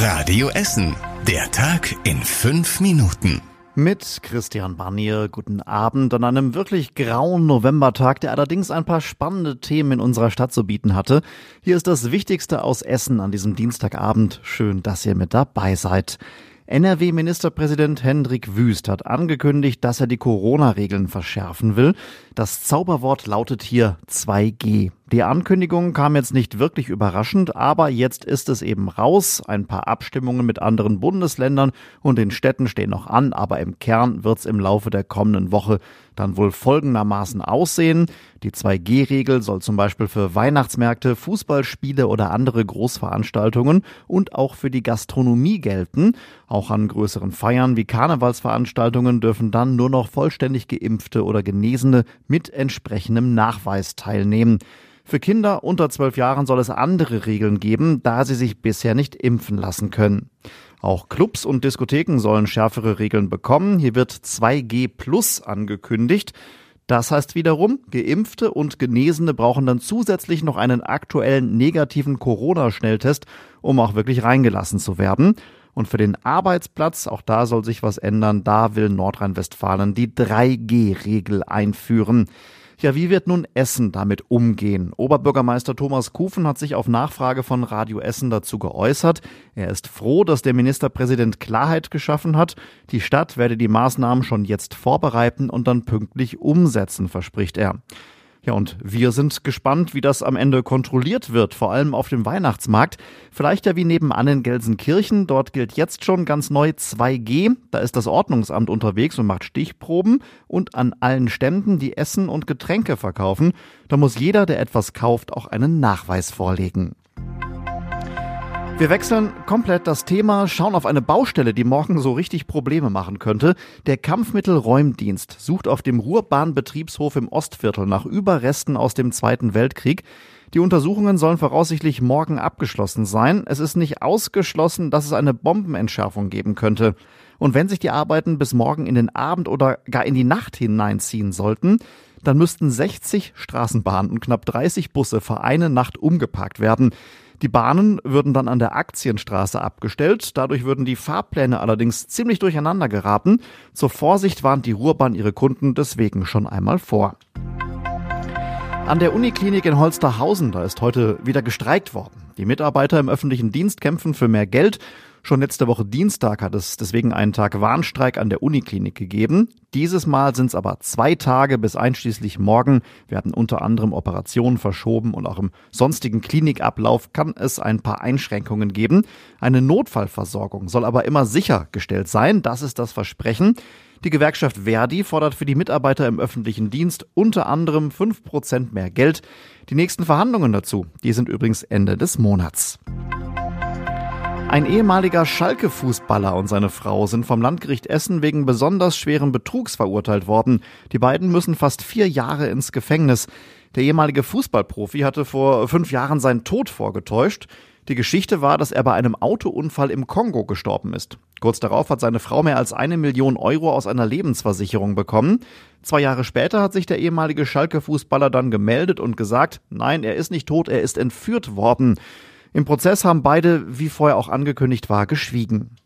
Radio Essen. Der Tag in fünf Minuten. Mit Christian Barnier, guten Abend an einem wirklich grauen Novembertag, der allerdings ein paar spannende Themen in unserer Stadt zu bieten hatte. Hier ist das Wichtigste aus Essen an diesem Dienstagabend. Schön, dass ihr mit dabei seid. NRW-Ministerpräsident Hendrik Wüst hat angekündigt, dass er die Corona-Regeln verschärfen will. Das Zauberwort lautet hier 2G. Die Ankündigung kam jetzt nicht wirklich überraschend, aber jetzt ist es eben raus. Ein paar Abstimmungen mit anderen Bundesländern und den Städten stehen noch an, aber im Kern wird es im Laufe der kommenden Woche dann wohl folgendermaßen aussehen. Die 2G-Regel soll zum Beispiel für Weihnachtsmärkte, Fußballspiele oder andere Großveranstaltungen und auch für die Gastronomie gelten. Auch an größeren Feiern wie Karnevalsveranstaltungen dürfen dann nur noch vollständig geimpfte oder Genesene mit entsprechendem Nachweis teilnehmen. Für Kinder unter zwölf Jahren soll es andere Regeln geben, da sie sich bisher nicht impfen lassen können. Auch Clubs und Diskotheken sollen schärfere Regeln bekommen. Hier wird 2G Plus angekündigt. Das heißt wiederum, Geimpfte und Genesene brauchen dann zusätzlich noch einen aktuellen negativen Corona-Schnelltest, um auch wirklich reingelassen zu werden. Und für den Arbeitsplatz, auch da soll sich was ändern, da will Nordrhein-Westfalen die 3G-Regel einführen. Ja, wie wird nun Essen damit umgehen? Oberbürgermeister Thomas Kufen hat sich auf Nachfrage von Radio Essen dazu geäußert. Er ist froh, dass der Ministerpräsident Klarheit geschaffen hat. Die Stadt werde die Maßnahmen schon jetzt vorbereiten und dann pünktlich umsetzen, verspricht er. Ja, und wir sind gespannt, wie das am Ende kontrolliert wird, vor allem auf dem Weihnachtsmarkt. Vielleicht ja wie nebenan in Gelsenkirchen. Dort gilt jetzt schon ganz neu 2G. Da ist das Ordnungsamt unterwegs und macht Stichproben. Und an allen Ständen, die Essen und Getränke verkaufen, da muss jeder, der etwas kauft, auch einen Nachweis vorlegen. Wir wechseln komplett das Thema, schauen auf eine Baustelle, die morgen so richtig Probleme machen könnte. Der Kampfmittelräumdienst sucht auf dem Ruhrbahnbetriebshof im Ostviertel nach Überresten aus dem Zweiten Weltkrieg. Die Untersuchungen sollen voraussichtlich morgen abgeschlossen sein. Es ist nicht ausgeschlossen, dass es eine Bombenentschärfung geben könnte. Und wenn sich die Arbeiten bis morgen in den Abend oder gar in die Nacht hineinziehen sollten, dann müssten 60 Straßenbahnen und knapp 30 Busse für eine Nacht umgeparkt werden. Die Bahnen würden dann an der Aktienstraße abgestellt. Dadurch würden die Fahrpläne allerdings ziemlich durcheinander geraten. Zur Vorsicht warnt die Ruhrbahn ihre Kunden deswegen schon einmal vor. An der Uniklinik in Holsterhausen, da ist heute wieder gestreikt worden. Die Mitarbeiter im öffentlichen Dienst kämpfen für mehr Geld Schon letzte Woche Dienstag hat es deswegen einen Tag Warnstreik an der Uniklinik gegeben. Dieses Mal sind es aber zwei Tage bis einschließlich morgen werden unter anderem Operationen verschoben und auch im sonstigen Klinikablauf kann es ein paar Einschränkungen geben. Eine Notfallversorgung soll aber immer sichergestellt sein. Das ist das Versprechen. Die Gewerkschaft Verdi fordert für die Mitarbeiter im öffentlichen Dienst unter anderem fünf Prozent mehr Geld. Die nächsten Verhandlungen dazu, die sind übrigens Ende des Monats. Ein ehemaliger Schalke-Fußballer und seine Frau sind vom Landgericht Essen wegen besonders schweren Betrugs verurteilt worden. Die beiden müssen fast vier Jahre ins Gefängnis. Der ehemalige Fußballprofi hatte vor fünf Jahren seinen Tod vorgetäuscht. Die Geschichte war, dass er bei einem Autounfall im Kongo gestorben ist. Kurz darauf hat seine Frau mehr als eine Million Euro aus einer Lebensversicherung bekommen. Zwei Jahre später hat sich der ehemalige Schalke-Fußballer dann gemeldet und gesagt, nein, er ist nicht tot, er ist entführt worden. Im Prozess haben beide, wie vorher auch angekündigt war, geschwiegen.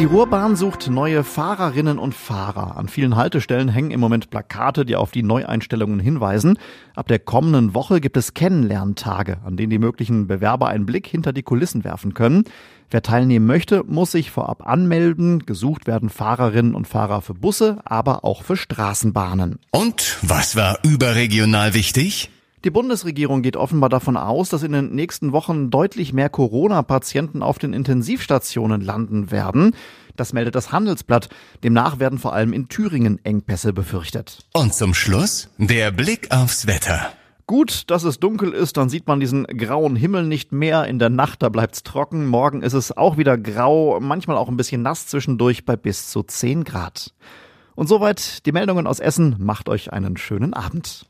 Die Ruhrbahn sucht neue Fahrerinnen und Fahrer. An vielen Haltestellen hängen im Moment Plakate, die auf die Neueinstellungen hinweisen. Ab der kommenden Woche gibt es Kennenlerntage, an denen die möglichen Bewerber einen Blick hinter die Kulissen werfen können. Wer teilnehmen möchte, muss sich vorab anmelden. Gesucht werden Fahrerinnen und Fahrer für Busse, aber auch für Straßenbahnen. Und was war überregional wichtig? Die Bundesregierung geht offenbar davon aus, dass in den nächsten Wochen deutlich mehr Corona-Patienten auf den Intensivstationen landen werden. Das meldet das Handelsblatt. Demnach werden vor allem in Thüringen Engpässe befürchtet. Und zum Schluss der Blick aufs Wetter. Gut, dass es dunkel ist, dann sieht man diesen grauen Himmel nicht mehr. In der Nacht, da bleibt's trocken. Morgen ist es auch wieder grau, manchmal auch ein bisschen nass zwischendurch bei bis zu 10 Grad. Und soweit die Meldungen aus Essen. Macht euch einen schönen Abend.